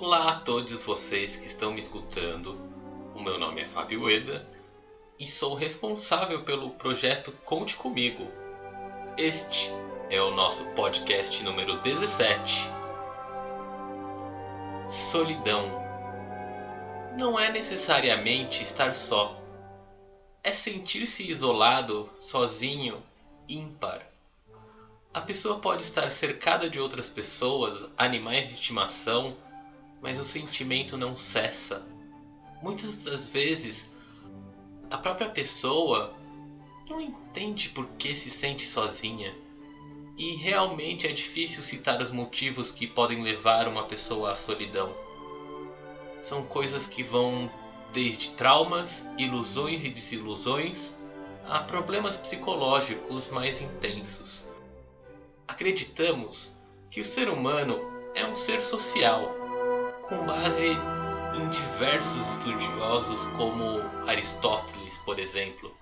Olá a todos vocês que estão me escutando. O meu nome é Fábio Eda e sou responsável pelo projeto Conte Comigo. Este é o nosso podcast número 17. Solidão. Não é necessariamente estar só. É sentir-se isolado, sozinho, ímpar. A pessoa pode estar cercada de outras pessoas, animais de estimação, mas o sentimento não cessa. Muitas das vezes, a própria pessoa não entende por que se sente sozinha. E realmente é difícil citar os motivos que podem levar uma pessoa à solidão. São coisas que vão desde traumas, ilusões e desilusões a problemas psicológicos mais intensos. Acreditamos que o ser humano é um ser social com base em diversos estudiosos como Aristóteles, por exemplo.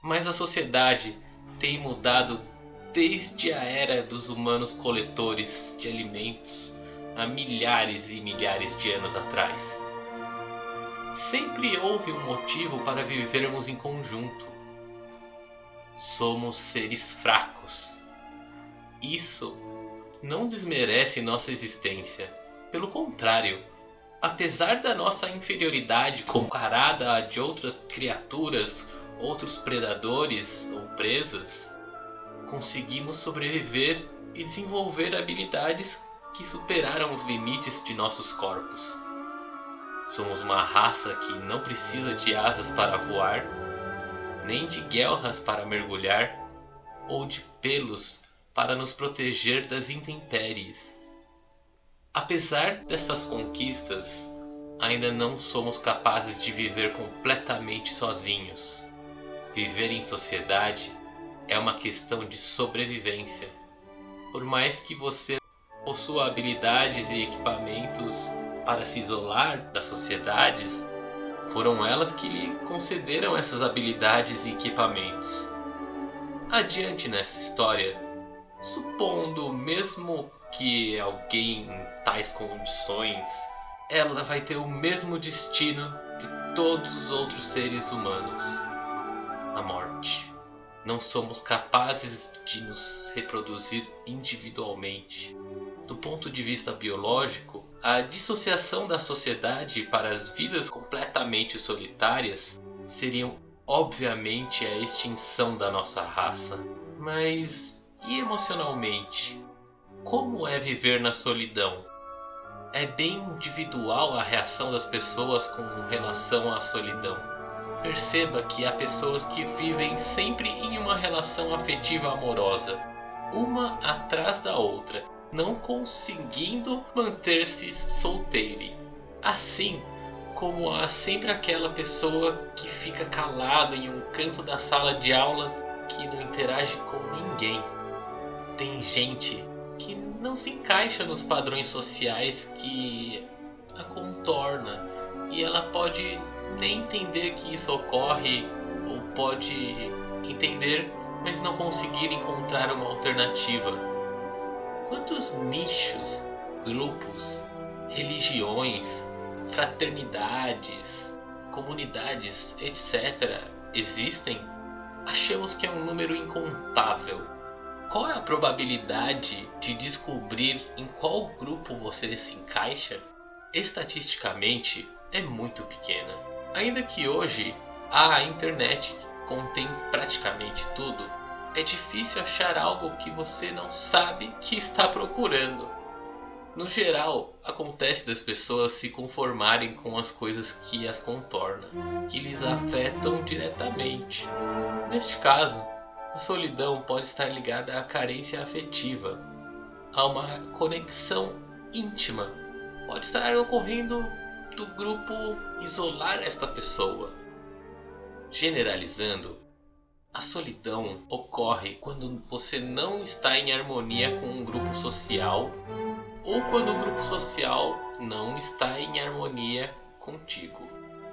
Mas a sociedade tem mudado desde a era dos humanos coletores de alimentos há milhares e milhares de anos atrás. Sempre houve um motivo para vivermos em conjunto. Somos seres fracos. Isso não desmerece nossa existência pelo contrário, apesar da nossa inferioridade comparada à de outras criaturas, outros predadores ou presas, conseguimos sobreviver e desenvolver habilidades que superaram os limites de nossos corpos. Somos uma raça que não precisa de asas para voar, nem de guelras para mergulhar, ou de pelos para nos proteger das intempéries. Apesar dessas conquistas, ainda não somos capazes de viver completamente sozinhos. Viver em sociedade é uma questão de sobrevivência. Por mais que você possua habilidades e equipamentos para se isolar das sociedades, foram elas que lhe concederam essas habilidades e equipamentos. Adiante nessa história, supondo mesmo que alguém em tais condições, ela vai ter o mesmo destino de todos os outros seres humanos: a morte. Não somos capazes de nos reproduzir individualmente. Do ponto de vista biológico, a dissociação da sociedade para as vidas completamente solitárias seriam obviamente a extinção da nossa raça. Mas e emocionalmente? Como é viver na solidão? É bem individual a reação das pessoas com relação à solidão. Perceba que há pessoas que vivem sempre em uma relação afetiva amorosa, uma atrás da outra, não conseguindo manter-se solteire. Assim como há sempre aquela pessoa que fica calada em um canto da sala de aula que não interage com ninguém. Tem gente que não se encaixa nos padrões sociais que a contorna e ela pode nem entender que isso ocorre ou pode entender, mas não conseguir encontrar uma alternativa. Quantos nichos, grupos, religiões, fraternidades, comunidades, etc. existem? Achamos que é um número incontável qual é a probabilidade de descobrir em qual grupo você se encaixa? Estatisticamente, é muito pequena. Ainda que hoje a internet contém praticamente tudo, é difícil achar algo que você não sabe que está procurando. No geral, acontece das pessoas se conformarem com as coisas que as contornam, que lhes afetam diretamente. Neste caso, a solidão pode estar ligada à carência afetiva, a uma conexão íntima. Pode estar ocorrendo do grupo isolar esta pessoa. Generalizando, a solidão ocorre quando você não está em harmonia com um grupo social ou quando o grupo social não está em harmonia contigo.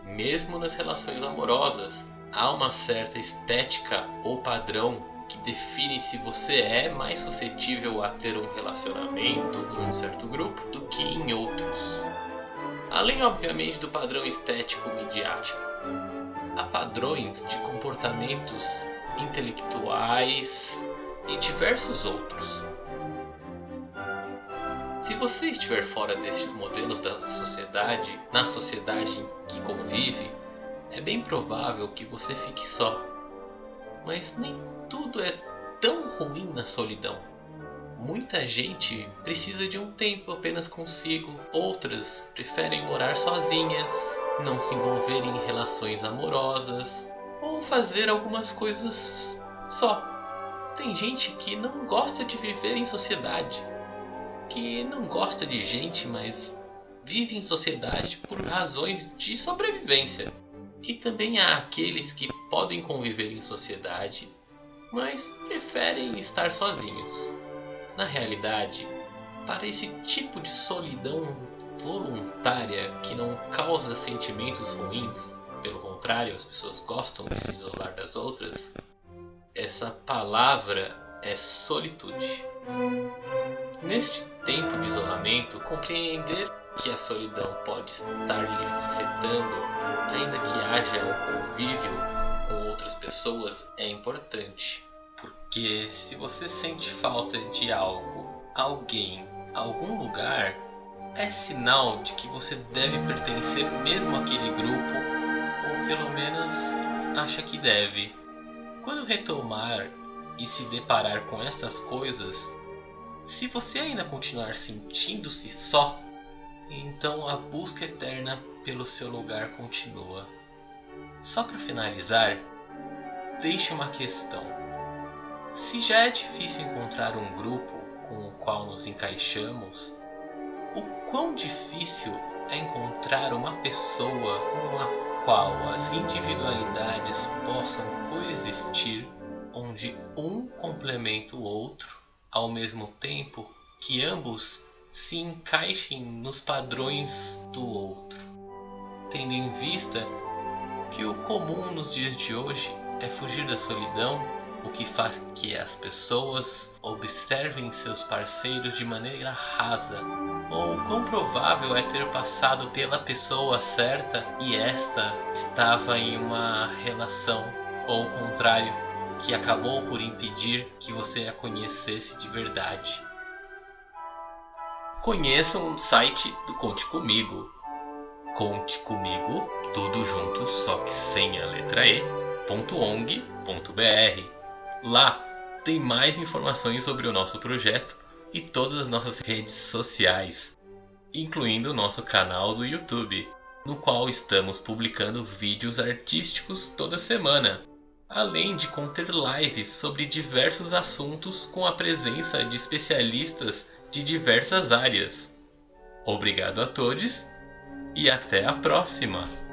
Mesmo nas relações amorosas, há uma certa estética ou padrão que define se você é mais suscetível a ter um relacionamento em um certo grupo do que em outros. Além, obviamente, do padrão estético midiático. Há padrões de comportamentos intelectuais e diversos outros. Se você estiver fora destes modelos da sociedade, na sociedade em que convive, é bem provável que você fique só. Mas nem tudo é tão ruim na solidão. Muita gente precisa de um tempo apenas consigo, outras preferem morar sozinhas, não se envolver em relações amorosas ou fazer algumas coisas só. Tem gente que não gosta de viver em sociedade, que não gosta de gente, mas vive em sociedade por razões de sobrevivência. E também há aqueles que podem conviver em sociedade, mas preferem estar sozinhos. Na realidade, para esse tipo de solidão voluntária que não causa sentimentos ruins, pelo contrário, as pessoas gostam de se isolar das outras, essa palavra é solitude. Neste tempo de isolamento, compreender que a solidão pode estar lhe afetando, ainda que haja o convívio com outras pessoas, é importante. Porque se você sente falta de algo, alguém, algum lugar, é sinal de que você deve pertencer mesmo àquele grupo, ou pelo menos acha que deve. Quando retomar e se deparar com estas coisas, se você ainda continuar sentindo-se só, então a busca eterna pelo seu lugar continua. Só para finalizar, deixe uma questão. Se já é difícil encontrar um grupo com o qual nos encaixamos, o quão difícil é encontrar uma pessoa com a qual as individualidades possam coexistir, onde um complementa o outro, ao mesmo tempo que ambos se encaixem nos padrões do outro, tendo em vista que o comum nos dias de hoje é fugir da solidão, o que faz que as pessoas observem seus parceiros de maneira rasa, ou quão provável é ter passado pela pessoa certa e esta estava em uma relação, ou o contrário, que acabou por impedir que você a conhecesse de verdade conheçam o site do Conte Comigo. Conte Comigo, tudo junto, só que sem a letra E. Lá tem mais informações sobre o nosso projeto e todas as nossas redes sociais, incluindo o nosso canal do YouTube, no qual estamos publicando vídeos artísticos toda semana, além de conter lives sobre diversos assuntos com a presença de especialistas de diversas áreas. Obrigado a todos e até a próxima!